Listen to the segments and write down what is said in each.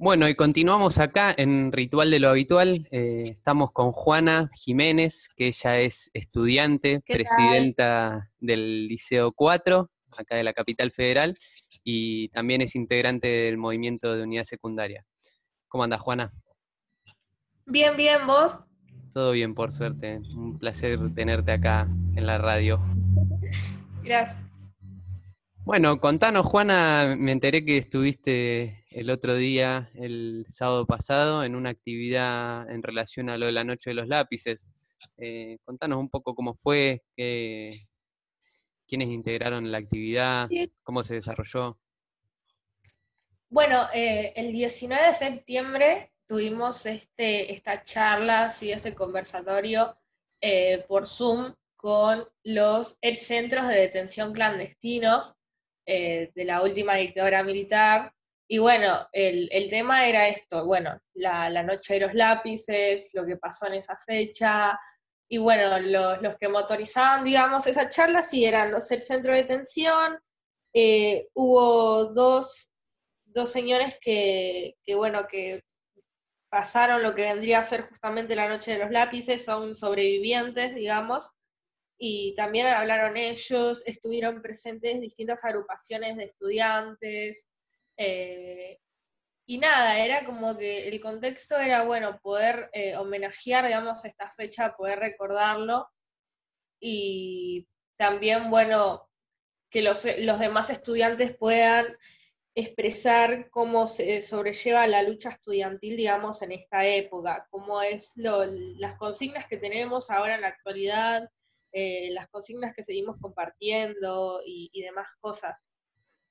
Bueno, y continuamos acá en Ritual de lo Habitual. Eh, estamos con Juana Jiménez, que ella es estudiante, presidenta del Liceo 4, acá de la capital federal, y también es integrante del movimiento de unidad secundaria. ¿Cómo andas, Juana? Bien, bien, ¿vos? Todo bien, por suerte. Un placer tenerte acá en la radio. Gracias. Bueno, contanos, Juana, me enteré que estuviste el otro día, el sábado pasado, en una actividad en relación a lo de la Noche de los Lápices. Eh, contanos un poco cómo fue, quiénes integraron la actividad, cómo se desarrolló. Bueno, eh, el 19 de septiembre tuvimos este, esta charla, y este conversatorio eh, por Zoom con los centros de detención clandestinos de la última dictadura militar. Y bueno, el, tema era esto, bueno, la, noche de los lápices, lo que pasó en esa fecha, y bueno, los que motorizaban, digamos, esa charla sí eran los del centro de detención, eh, hubo dos, dos señores que, que, bueno, que pasaron lo que vendría a ser justamente la noche de los lápices, son sobrevivientes, digamos, y también hablaron ellos, estuvieron presentes distintas agrupaciones de estudiantes, eh, y nada, era como que el contexto era, bueno, poder eh, homenajear, digamos, esta fecha, poder recordarlo, y también, bueno, que los, los demás estudiantes puedan expresar cómo se sobrelleva la lucha estudiantil, digamos, en esta época, cómo es lo, las consignas que tenemos ahora en la actualidad, eh, las consignas que seguimos compartiendo y, demás cosas.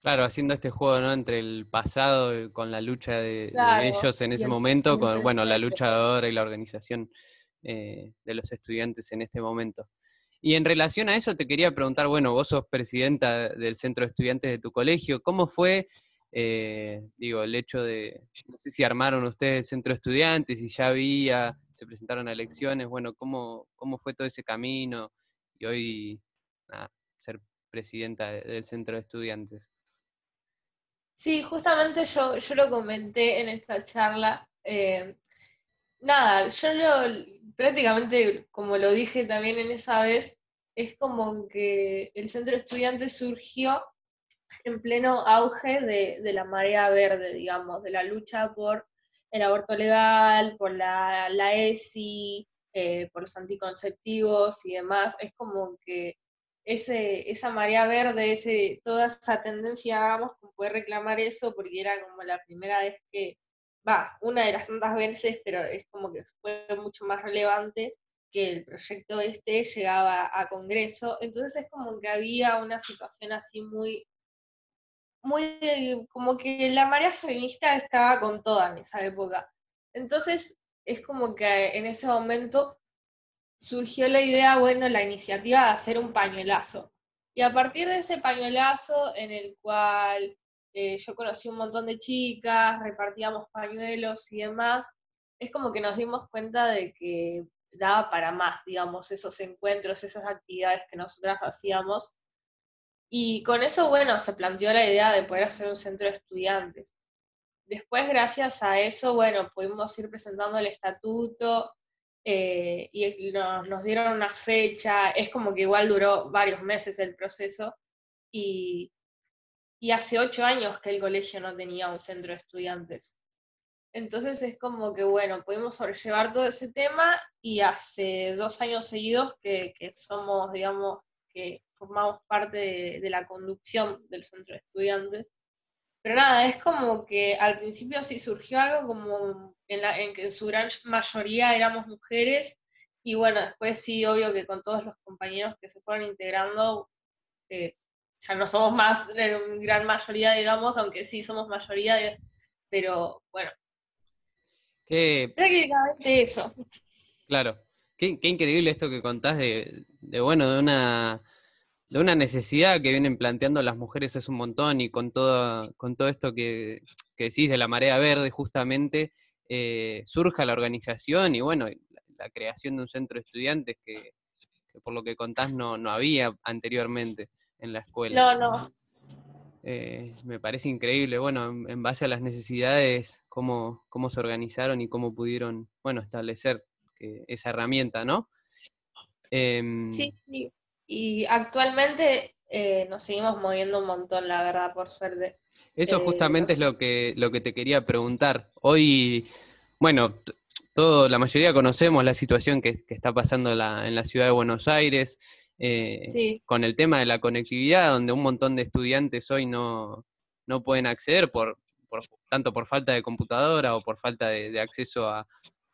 Claro, haciendo este juego ¿no? entre el pasado con la lucha de, ellos en ese momento, con bueno, la lucha ahora y la organización eh, de los estudiantes en este momento. Y en relación a eso te quería preguntar, bueno, vos sos presidenta del centro de estudiantes de tu colegio, ¿cómo fue, eh, digo, el hecho de, no sé si armaron ustedes el centro de estudiantes, si ya había, se presentaron a elecciones, bueno, ¿cómo, cómo fue todo ese camino? y hoy ser presidenta del centro de estudiantes. Sí, justamente yo, yo lo comenté en esta charla. Eh, nada, yo lo, prácticamente, como lo dije también en esa vez, es como que el centro de estudiantes surgió en pleno auge de, la marea verde, digamos, de la lucha por el aborto legal, por la, la ESI, eh, por los anticonceptivos y demás, es como que ese, esa marea verde, ese, toda esa tendencia, vamos, como poder reclamar eso, porque era como la primera vez que, va, una de las tantas veces, pero es como que fue mucho más relevante que el proyecto este llegaba a Congreso, entonces es como que había una situación así muy, muy, como que la marea feminista estaba con toda en esa época. Entonces, es como que en ese momento surgió la idea, bueno, la iniciativa de hacer un pañuelazo. Y a partir de ese pañuelazo en el cual eh, yo conocí un montón de chicas, repartíamos pañuelos y demás, es como que nos dimos cuenta de que daba para más, digamos, esos encuentros, esas actividades que nosotras hacíamos. Y con eso, bueno, se planteó la idea de poder hacer un centro de estudiantes. Después, gracias a eso, bueno, pudimos ir presentando el estatuto eh, y nos, dieron una fecha, es como que igual duró varios meses el proceso y, y hace ocho años que el colegio no tenía un centro de estudiantes. Entonces es como que, bueno, pudimos sobrellevar todo ese tema y hace dos años seguidos que, somos, digamos, que formamos parte de, la conducción del centro de estudiantes. Pero nada, es como que al principio sí surgió algo como en, la, en que su gran mayoría éramos mujeres y bueno, después sí, obvio que con todos los compañeros que se fueron integrando, eh, ya no somos más de gran mayoría, digamos, aunque sí somos mayoría, pero bueno. Prácticamente eso. Claro. Qué, increíble esto que contás de, de bueno, de una de una necesidad que vienen planteando las mujeres es un montón y con todo, con todo esto que, decís de la marea verde justamente, eh, surja la organización y bueno, la, creación de un centro de estudiantes que, por lo que contás no, no había anteriormente en la escuela. No, no. Eh, me parece increíble, bueno, en, base a las necesidades, cómo, cómo se organizaron y cómo pudieron, bueno, establecer esa herramienta, ¿no? Em, sí, y actualmente eh, nos seguimos moviendo un montón, la verdad, por suerte. Eso eh, justamente es lo que, lo que te quería preguntar. Hoy, bueno, todo, la mayoría conocemos la situación que, está pasando en la ciudad de Buenos Aires, eh, con el tema de la conectividad, donde un montón de estudiantes hoy no, no pueden acceder por, tanto por falta de computadora o por falta de, acceso a,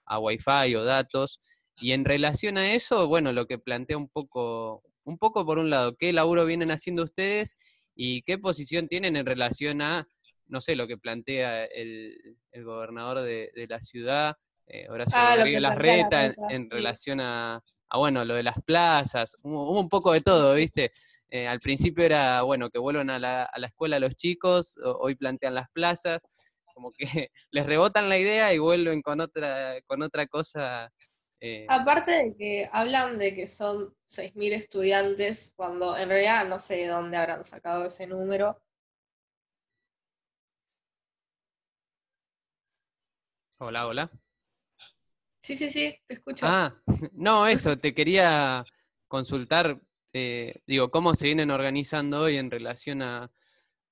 a Wi-Fi o datos. Y en relación a eso, bueno, lo que plantea un poco, un poco por un lado, qué laburo vienen haciendo ustedes y qué posición tienen en relación a, no sé, lo que plantea el, gobernador de, la ciudad, eh, Horacio ah, Rodríguez Larreta, en, relación a, bueno, lo de las plazas, hubo, un poco de todo, ¿viste? Eh, al principio era, bueno, que vuelvan a la, a la escuela los chicos, hoy plantean las plazas, como que les rebotan la idea y vuelven con otra, con otra cosa. Eh. Aparte de que hablan de que son 6.000 estudiantes, cuando en realidad no sé de dónde habrán sacado ese número. Hola, hola. Sí, sí, sí, te escucho. Ah, no, eso, te quería consultar, eh, digo, cómo se vienen organizando hoy en relación a,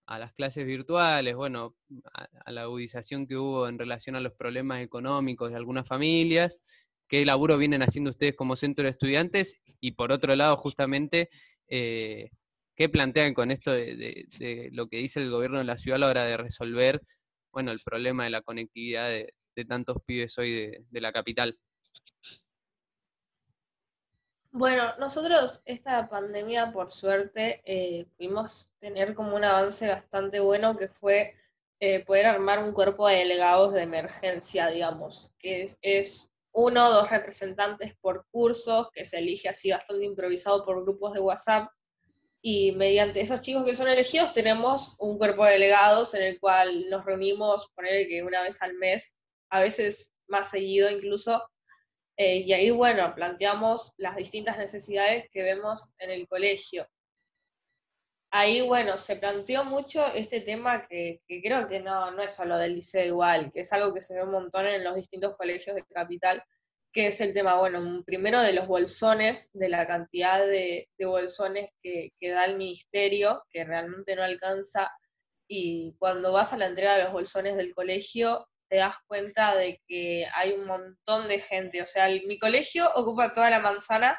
las clases virtuales, bueno, a, la agudización que hubo en relación a los problemas económicos de algunas familias, qué laburo vienen haciendo ustedes como centro de estudiantes y por otro lado, justamente, eh, qué plantean con esto de, lo que dice el gobierno de la ciudad a la hora de resolver, bueno, el problema de la conectividad de, tantos pibes hoy de, la capital? Bueno, nosotros esta pandemia, por suerte, eh, pudimos tener como un avance bastante bueno que fue eh, poder armar un cuerpo de delegados de emergencia, digamos, que es, uno o dos representantes por cursos, que se elige así bastante improvisado por grupos de WhatsApp, y mediante esos chicos que son elegidos tenemos un cuerpo de delegados en el cual nos reunimos, poner que una vez al mes a veces más seguido incluso. Eh, y ahí, bueno, planteamos las distintas necesidades que vemos en el colegio. Ahí, bueno, se planteó mucho este tema que, creo que no, no es solo del liceo igual, que es algo que se ve un montón en los distintos colegios de capital, que es el tema, bueno, primero de los bolsones, de la cantidad de, bolsones que, que, da el ministerio, que realmente no alcanza, y cuando vas a la entrega de los bolsones del colegio, te das cuenta de que hay un montón de gente. O sea, mi colegio ocupa toda la manzana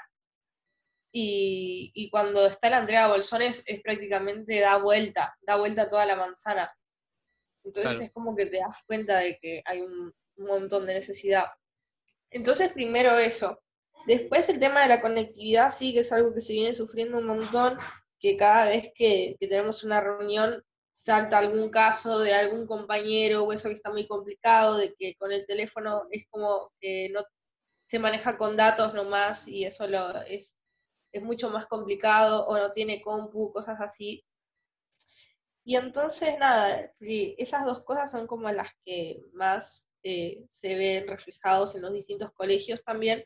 y, cuando está la de bolsones es prácticamente da vuelta, da vuelta toda la manzana. Entonces es como que te das cuenta de que hay un, montón de necesidad. Entonces, primero eso. Después el tema de la conectividad sí que es algo que se viene sufriendo un montón, que cada vez que tenemos una reunión salta algún caso de algún compañero o eso que está muy complicado, de que con el teléfono es como que no se maneja con datos nomás y eso lo, es, es mucho más complicado o no tiene compu, cosas así. Y entonces, nada, esas dos cosas son como las que más eh, se ven reflejados en los distintos colegios también.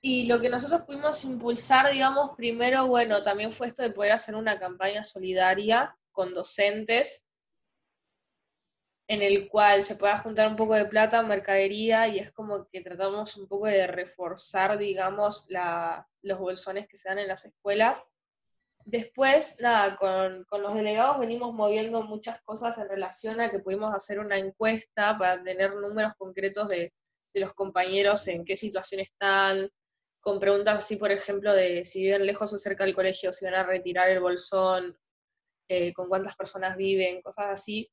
Y lo que nosotros pudimos impulsar, digamos, primero, bueno, también fue esto de poder hacer una campaña solidaria con docentes, en el cual se pueda juntar un poco de plata, mercadería, y es como que tratamos un poco de reforzar, digamos, los bolsones que se dan en las escuelas. Después, nada, con, los delegados venimos moviendo muchas cosas en relación a que pudimos hacer una encuesta para tener números concretos de, de los compañeros en qué situación están, con preguntas así, por ejemplo, de si viven lejos o cerca del colegio, si van a retirar el bolsón, eh, con cuántas personas viven, cosas así.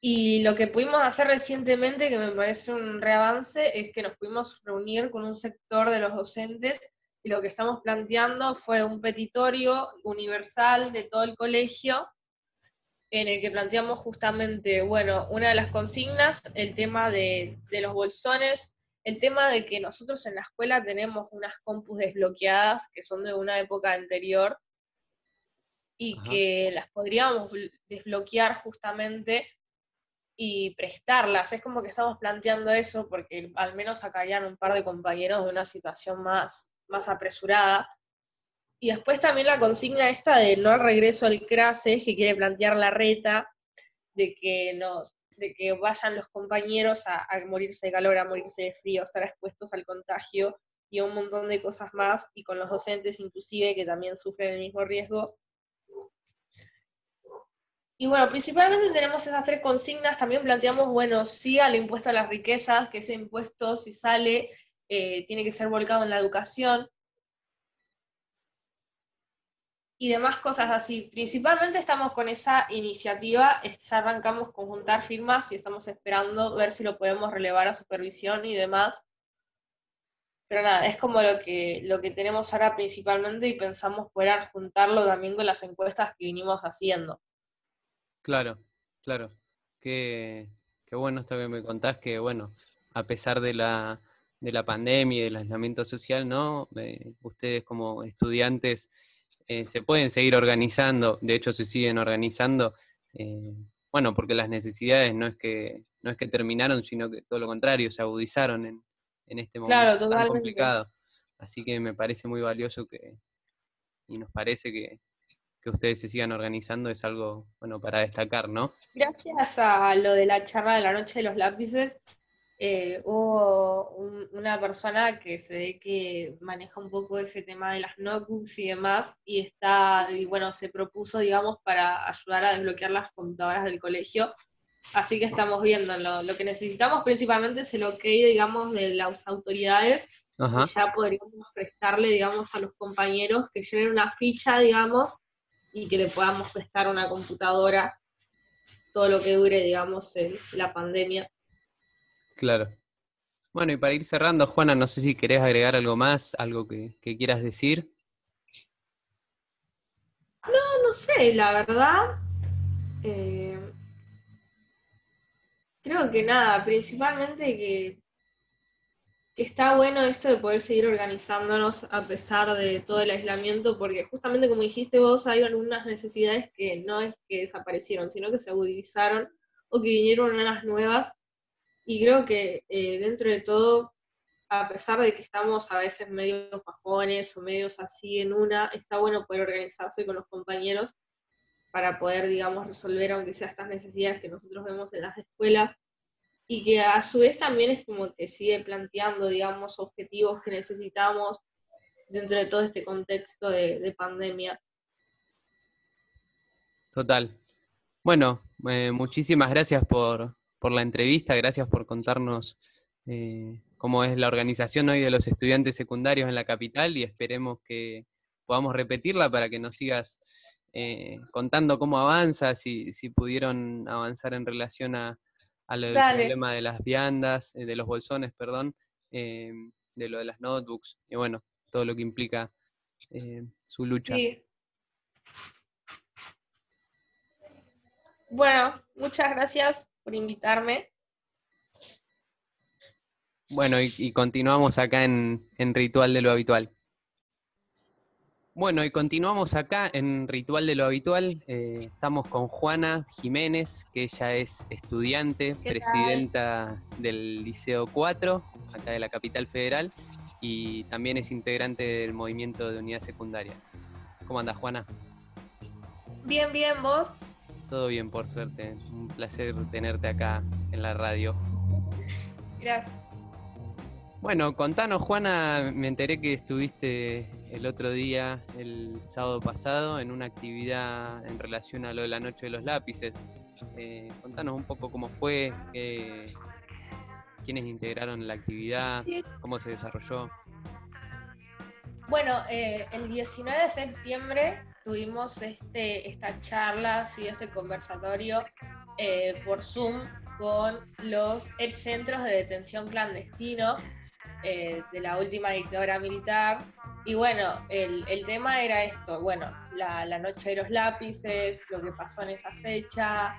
Y lo que pudimos hacer recientemente, que me parece un reavance, es que nos pudimos reunir con un sector de los docentes y lo que estamos planteando fue un petitorio universal de todo el colegio en el que planteamos justamente, bueno, una de las consignas, el tema de, de los bolsones, el tema de que nosotros en la escuela tenemos unas compus desbloqueadas que son de una época anterior y que las podríamos desbloquear justamente y prestarlas. Es como que estamos planteando eso porque al menos sacarían un par de compañeros de una situación más, más apresurada. y después también la consigna esta de no regreso al CRASE, que quiere plantear la reta, de que nos, de que vayan los compañeros a, morirse de calor, a morirse de frío, a estar expuestos al contagio y un montón de cosas más, y con los docentes inclusive que también sufren el mismo riesgo. Y bueno, principalmente tenemos esas tres consignas, también planteamos, bueno, sí al impuesto a las riquezas, que ese impuesto si sale eh, tiene que ser volcado en la educación, y demás cosas así. Principalmente estamos con esa iniciativa, ya arrancamos con juntar firmas y estamos esperando ver si lo podemos relevar a supervisión y demás. Pero nada, es como lo que, lo que tenemos ahora principalmente y pensamos poder juntarlo también con las encuestas que vinimos haciendo. Claro, claro. Qué, qué bueno esto que me contás, que bueno, a pesar de la, de la pandemia y del aislamiento social, ¿no? Eh, ustedes como estudiantes eh, se pueden seguir organizando, de hecho se siguen organizando, eh, bueno, porque las necesidades no es que no es que terminaron, sino que todo lo contrario, se agudizaron en, este momento tan complicado. Así que me parece muy valioso que, y nos parece que, que ustedes se sigan organizando es algo bueno para destacar, ¿no? Gracias a lo de la charla de la noche de los lápices, eh, hubo una persona que se ve que maneja un poco ese tema de las notebooks y demás, y está, y bueno, se propuso, digamos, para ayudar a desbloquear las computadoras del colegio. Así que estamos viendo, lo, que necesitamos principalmente es el ok, digamos, de las autoridades, y ya podríamos prestarle, digamos, a los compañeros que lleven una ficha, digamos, y que le podamos prestar una computadora todo lo que dure, digamos, la pandemia. Claro. Bueno, y para ir cerrando, Juana, no sé si querés agregar algo más, algo que, quieras decir. No, no sé, la verdad. Eh, creo que nada, principalmente que, está bueno esto de poder seguir organizándonos a pesar de todo el aislamiento, porque justamente como dijiste vos, hay algunas necesidades que no es que desaparecieron, sino que se agudizaron o que vinieron unas nuevas. Y creo que eh, dentro de todo, a pesar de que estamos a veces medio bajones o medios así en una, está bueno poder organizarse con los compañeros para poder, digamos, resolver aunque sea estas necesidades que nosotros vemos en las escuelas y que a su vez también es como que sigue planteando, digamos, objetivos que necesitamos dentro de todo este contexto de, pandemia. Total. Bueno, eh, muchísimas gracias por, por la entrevista, gracias por contarnos eh, cómo es la organización hoy de los estudiantes secundarios en la capital y esperemos que podamos repetirla para que nos sigas eh, contando cómo avanza, si, si pudieron avanzar en relación a, al problema de las viandas, eh, de los bolsones, perdón, de lo de las notebooks y bueno, todo lo que implica su lucha. Sí. Bueno, muchas gracias por invitarme. Bueno, y, continuamos acá en, Ritual de lo Habitual. Bueno, y continuamos acá en Ritual de lo Habitual. Eh, estamos con Juana Jiménez, que ella es estudiante, presidenta del Liceo 4, acá de la capital federal, y también es integrante del movimiento de unidad secundaria. ¿Cómo andas, Juana? Bien, bien, ¿vos? Todo bien, por suerte. Un placer tenerte acá en la radio. Gracias. Bueno, contanos, Juana, me enteré que estuviste el otro día, el sábado pasado, en una actividad en relación a lo de la Noche de los Lápices. Eh, contanos un poco cómo fue, quiénes integraron la actividad, cómo se desarrolló. Bueno, eh, el 19 de septiembre tuvimos este, esta charla, y este conversatorio eh, por Zoom con los centros de detención clandestinos eh, de la última dictadura militar. Y bueno, el, tema era esto, bueno, la, noche de los lápices, lo que pasó en esa fecha.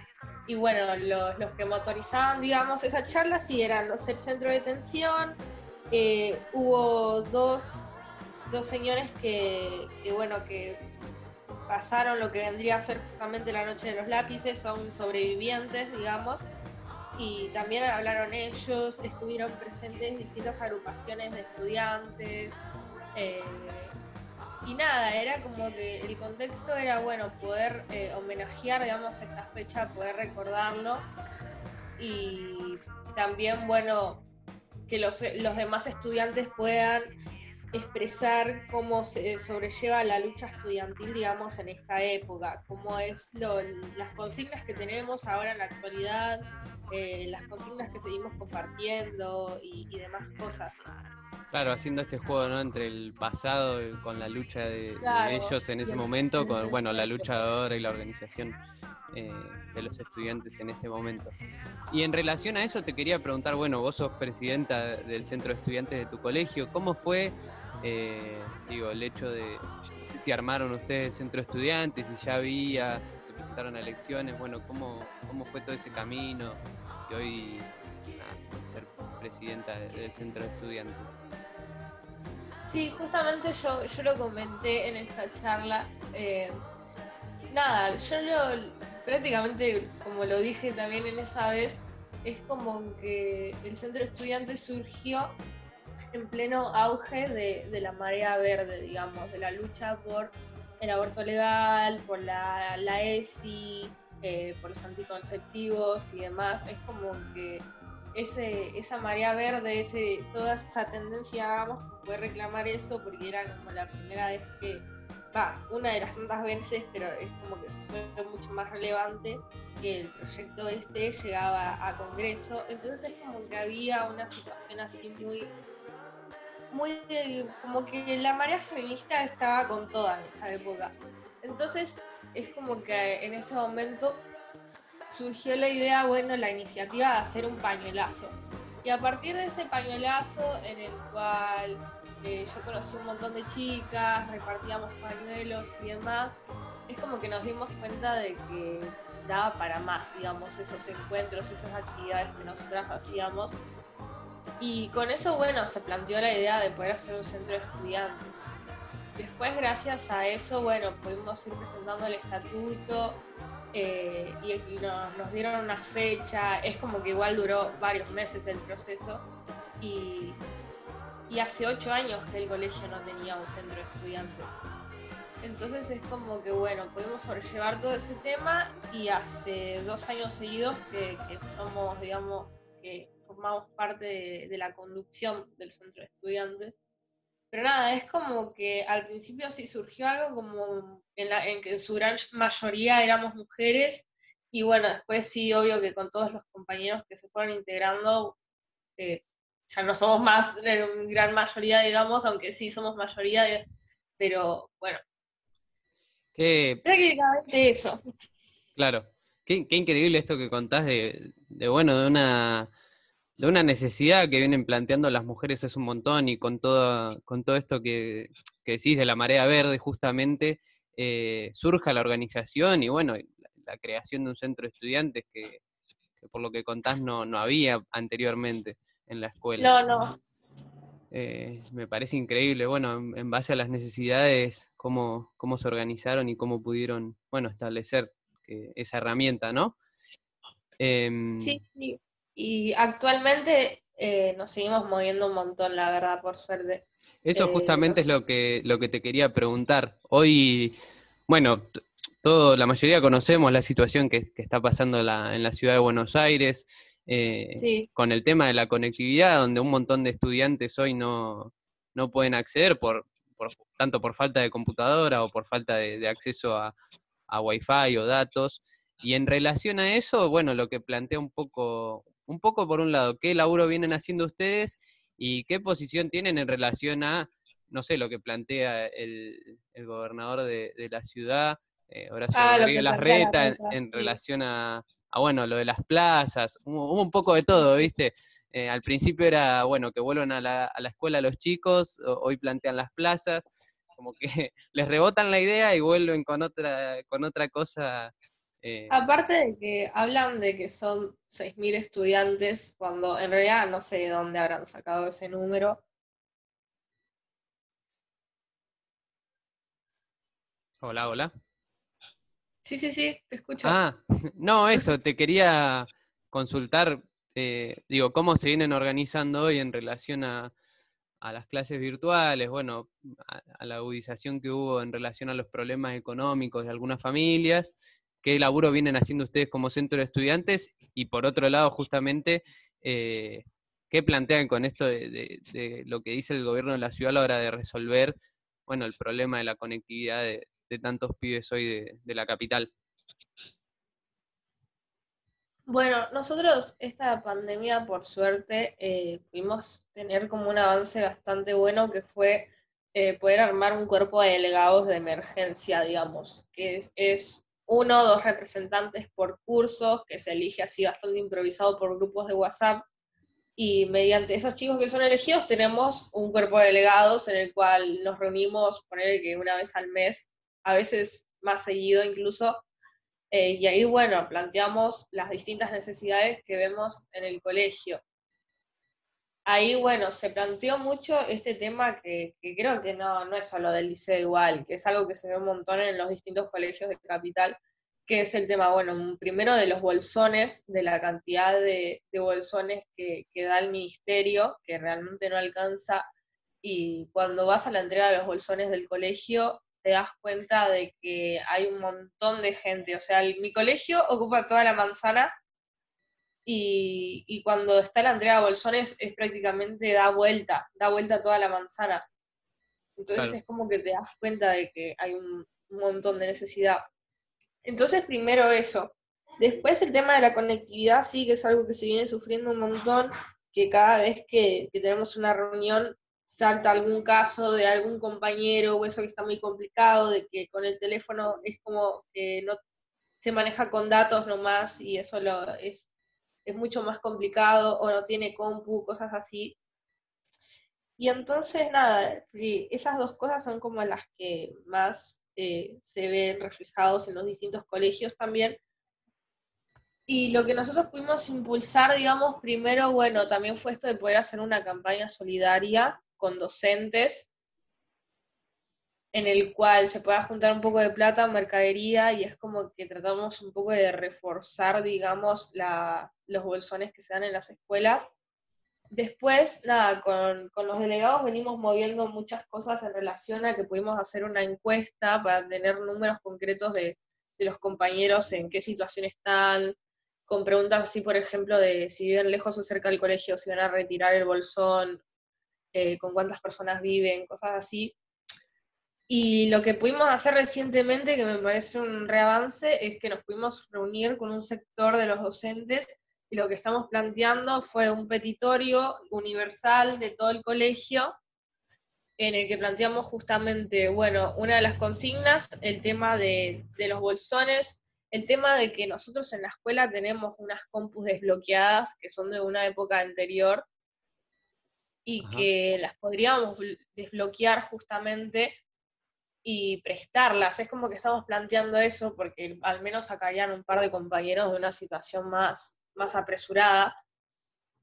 Y bueno, los, que motorizaban, digamos, esa charla sí eran los el centro de detención. Eh, hubo dos, dos señores que, que, bueno, que pasaron lo que vendría a ser justamente la noche de los lápices, son sobrevivientes, digamos, y también hablaron ellos, estuvieron presentes distintas agrupaciones de estudiantes, eh, y nada, era como que el contexto era, bueno, poder eh, homenajear, digamos, esta fecha, poder recordarlo y también, bueno, que los, los demás estudiantes puedan expresar cómo se sobrelleva la lucha estudiantil, digamos, en esta época, cómo es lo, las consignas que tenemos ahora en la actualidad, eh, las consignas que seguimos compartiendo y, y demás cosas. Claro, haciendo este juego ¿no? entre el pasado con la lucha de, ellos en ese momento, con bueno, la lucha ahora y la organización eh, de los estudiantes en este momento. Y en relación a eso te quería preguntar, bueno, vos sos presidenta del centro de estudiantes de tu colegio, ¿cómo fue, eh, digo, el hecho de si armaron ustedes centro de estudiantes, si ya había, se presentaron a elecciones, bueno, ¿cómo, cómo fue todo ese camino y hoy ser presidenta del centro de estudiantes? Sí, justamente yo, yo lo comenté en esta charla. Eh, nada, yo lo, prácticamente, como lo dije también en esa vez, es como que el centro de estudiantes surgió en pleno auge de, la marea verde, digamos, de la lucha por el aborto legal, por la, la ESI, eh, por los anticonceptivos y demás. Es como que ese, esa marea verde, ese, toda esa tendencia, vamos, fue reclamar eso porque era como la primera vez que, va, una de las tantas veces, pero es como que fue mucho más relevante que el proyecto este llegaba a Congreso, entonces como que había una situación así muy, muy, como que la marea feminista estaba con toda en esa época. Entonces es como que en ese momento surgió la idea, bueno, la iniciativa de hacer un pañuelazo. Y a partir de ese pañuelazo en el cual eh, yo conocí un montón de chicas, repartíamos pañuelos y demás, es como que nos dimos cuenta de que daba para más, digamos, esos encuentros, esas actividades que nosotras hacíamos. Y con eso, bueno, se planteó la idea de poder hacer un centro de estudiantes. Después, gracias a eso, bueno, pudimos ir presentando el estatuto, eh, y, nos dieron una fecha, es como que igual duró varios meses el proceso y, hace ocho años que el colegio no tenía un centro de estudiantes. Entonces es como que bueno, pudimos sobrellevar todo ese tema y hace dos años seguidos que, somos, digamos, que formamos parte de la conducción del centro de estudiantes pero nada, es como que al principio sí surgió algo como en, la, en que en su gran mayoría éramos mujeres y bueno, después sí, obvio que con todos los compañeros que se fueron integrando, eh, ya no somos más en gran mayoría, digamos, aunque sí somos mayoría, pero bueno. Qué... Prácticamente eso. Claro. Qué, qué, increíble esto que contás de, de bueno, de una una necesidad que vienen planteando las mujeres es un montón y con todo, con todo esto que, decís de la marea verde justamente, eh, surja la organización y bueno, la, creación de un centro de estudiantes que, por lo que contás no, no, había anteriormente en la escuela. No, no. Eh, me parece increíble, bueno, en, base a las necesidades, cómo, cómo se organizaron y cómo pudieron, bueno, establecer esa herramienta, ¿no? Em, sí, sí y actualmente eh, nos seguimos moviendo un montón, la verdad, por suerte. Eso eh, justamente es lo que, lo que te quería preguntar. Hoy, bueno, todo, la mayoría conocemos la situación que, está pasando en la ciudad de Buenos Aires, eh, con el tema de la conectividad, donde un montón de estudiantes hoy no, no pueden acceder por, tanto por falta de computadora o por falta de, acceso a, a Wi-Fi o datos. Y en relación a eso, bueno, lo que plantea un poco, un poco por un lado, qué laburo vienen haciendo ustedes y qué posición tienen en relación a, no sé, lo que plantea el, gobernador de, la ciudad, eh, Horacio ah, Rodríguez Larreta, en, relación a, bueno, lo de las plazas, hubo, un poco de todo, ¿viste? Eh, al principio era, bueno, que vuelvan a la, a la escuela los chicos, hoy plantean las plazas, como que les rebotan la idea y vuelven con otra, con otra cosa eh, Aparte de que hablan de que son 6.000 estudiantes, cuando en realidad no sé de dónde habrán sacado ese número. Hola, hola. Sí, sí, sí, te escucho. Ah, no, eso, te quería consultar, eh, digo, cómo se vienen organizando hoy en relación a, a las clases virtuales, bueno, a, la agudización que hubo en relación a los problemas económicos de algunas familias, qué laburo vienen haciendo ustedes como centro de estudiantes y por otro lado, justamente, eh, qué plantean con esto de, lo que dice el gobierno de la ciudad a la hora de resolver, bueno, el problema de la conectividad de, tantos pibes hoy de la capital. Bueno, nosotros esta pandemia, por suerte, eh, pudimos tener como un avance bastante bueno que fue eh, poder armar un cuerpo de delegados de emergencia, digamos, que es, uno o dos representantes por cursos, que se elige así bastante improvisado por grupos de WhatsApp, y mediante esos chicos que son elegidos tenemos un cuerpo de delegados en el cual nos reunimos, poner que una vez al mes, a veces más seguido incluso, eh, y ahí, bueno, planteamos las distintas necesidades que vemos en el colegio. Ahí, bueno, se planteó mucho este tema que, creo que no, no es solo del liceo igual, que es algo que se ve un montón en los distintos colegios de capital, que es el tema, bueno, primero de los bolsones, de la cantidad de, bolsones que, que, da el ministerio, que realmente no alcanza, y cuando vas a la entrega de los bolsones del colegio, te das cuenta de que hay un montón de gente. O sea, mi colegio ocupa toda la manzana y, cuando está la entrega de bolsones es prácticamente da vuelta, da vuelta toda la manzana. Entonces es como que te das cuenta de que hay un, montón de necesidad. Entonces primero eso. Después el tema de la conectividad sí que es algo que se viene sufriendo un montón, que cada vez que tenemos una reunión salta algún caso de algún compañero o eso que está muy complicado, de que con el teléfono es como que no se maneja con datos nomás y eso lo, es, es mucho más complicado o no tiene compu, cosas así. Y entonces, nada, esas dos cosas son como las que más eh, se ven reflejados en los distintos colegios también. Y lo que nosotros pudimos impulsar, digamos, primero, bueno, también fue esto de poder hacer una campaña solidaria con docentes, en el cual se pueda juntar un poco de plata, mercadería, y es como que tratamos un poco de reforzar, digamos, los bolsones que se dan en las escuelas. Después, nada, con, los delegados venimos moviendo muchas cosas en relación a que pudimos hacer una encuesta para tener números concretos de, de los compañeros en qué situación están, con preguntas así, por ejemplo, de si viven lejos o cerca del colegio, si van a retirar el bolsón, eh, con cuántas personas viven, cosas así. Y lo que pudimos hacer recientemente, que me parece un reavance, es que nos pudimos reunir con un sector de los docentes y lo que estamos planteando fue un petitorio universal de todo el colegio en el que planteamos justamente, bueno, una de las consignas, el tema de, de los bolsones, el tema de que nosotros en la escuela tenemos unas compus desbloqueadas que son de una época anterior y que las podríamos desbloquear justamente y prestarlas. Es como que estamos planteando eso porque al menos acarían un par de compañeros de una situación más, más apresurada.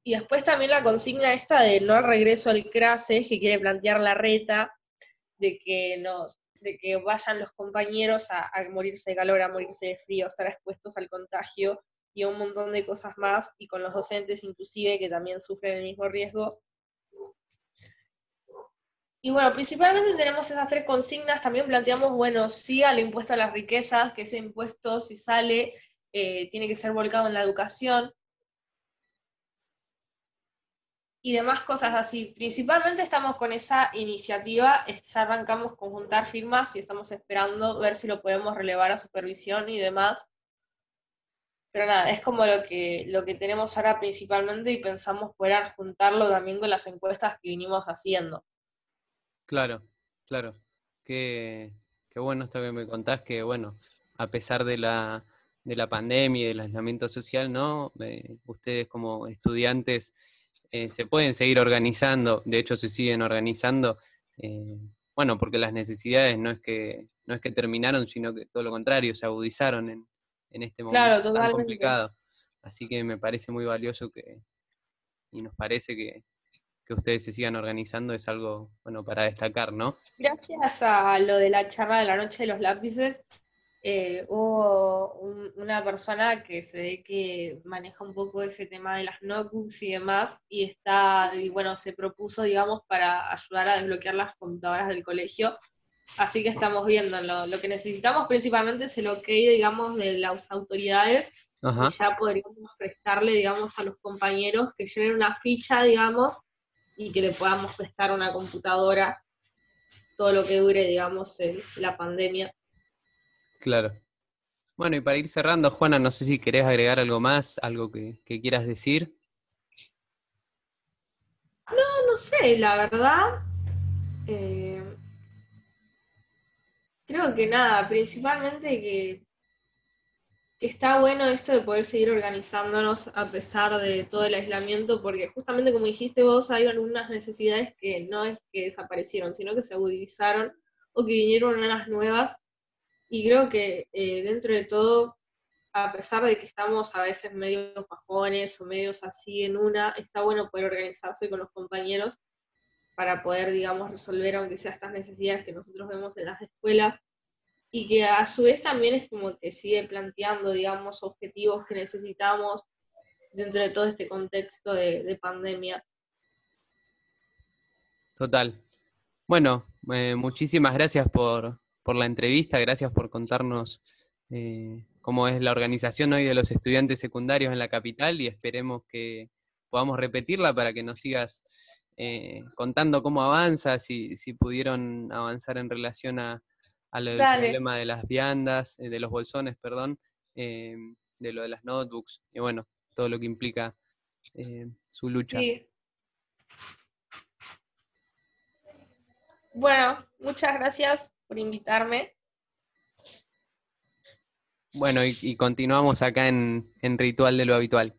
Y después también la consigna esta de no regreso al CRASES, que quiere plantear la reta, de que, nos, de que vayan los compañeros a, a morirse de calor, a morirse de frío, a estar expuestos al contagio y un montón de cosas más, y con los docentes inclusive que también sufren el mismo riesgo, y bueno, principalmente tenemos esas tres consignas. También planteamos, bueno, sí al impuesto a las riquezas, que ese impuesto, si sale, eh, tiene que ser volcado en la educación. Y demás cosas así. Principalmente estamos con esa iniciativa, ya arrancamos con juntar firmas y estamos esperando ver si lo podemos relevar a supervisión y demás. Pero nada, es como lo que, lo que tenemos ahora principalmente y pensamos poder juntarlo también con las encuestas que vinimos haciendo. Claro, claro. Qué, qué bueno esto que me contás, que bueno, a pesar de la, de la pandemia y del aislamiento social, ¿no? Eh, ustedes como estudiantes eh, se pueden seguir organizando, de hecho se siguen organizando, eh, bueno, porque las necesidades no es que no es que terminaron, sino que todo lo contrario, se agudizaron en, en este momento tan complicado. Así que me parece muy valioso que, y nos parece que, que ustedes se sigan organizando es algo bueno para destacar, ¿no? Gracias a lo de la charla de la noche de los lápices, eh, hubo una persona que se ve que maneja un poco ese tema de las notebooks y demás, y está, y bueno, se propuso, digamos, para ayudar a desbloquear las computadoras del colegio. Así que estamos viendo, lo, que necesitamos principalmente es el ok, digamos, de las autoridades, y ya podríamos prestarle, digamos, a los compañeros que lleven una ficha, digamos, y que le podamos prestar una computadora todo lo que dure, digamos, la pandemia. Claro. Bueno, y para ir cerrando, Juana, no sé si querés agregar algo más, algo que, quieras decir. No, no sé, la verdad. Eh, creo que nada, principalmente que, que está bueno esto de poder seguir organizándonos a pesar de todo el aislamiento, porque justamente como dijiste vos, hay algunas necesidades que no es que desaparecieron, sino que se agudizaron o que vinieron unas nuevas. Y creo que eh, dentro de todo, a pesar de que estamos a veces medio pajones o medios así en una, está bueno poder organizarse con los compañeros para poder, digamos, resolver aunque sea estas necesidades que nosotros vemos en las escuelas y que a su vez también es como que sigue planteando, digamos, objetivos que necesitamos dentro de todo este contexto de, pandemia. Total. Bueno, eh, muchísimas gracias por, por la entrevista, gracias por contarnos eh, cómo es la organización hoy de los estudiantes secundarios en la capital y esperemos que podamos repetirla para que nos sigas eh, contando cómo avanza, si, si, pudieron avanzar en relación a, al problema de las viandas, eh, de los bolsones, perdón, de lo de las notebooks y bueno, todo lo que implica su lucha. Bueno, muchas gracias por invitarme. Bueno, y, continuamos acá en Ritual de lo Habitual.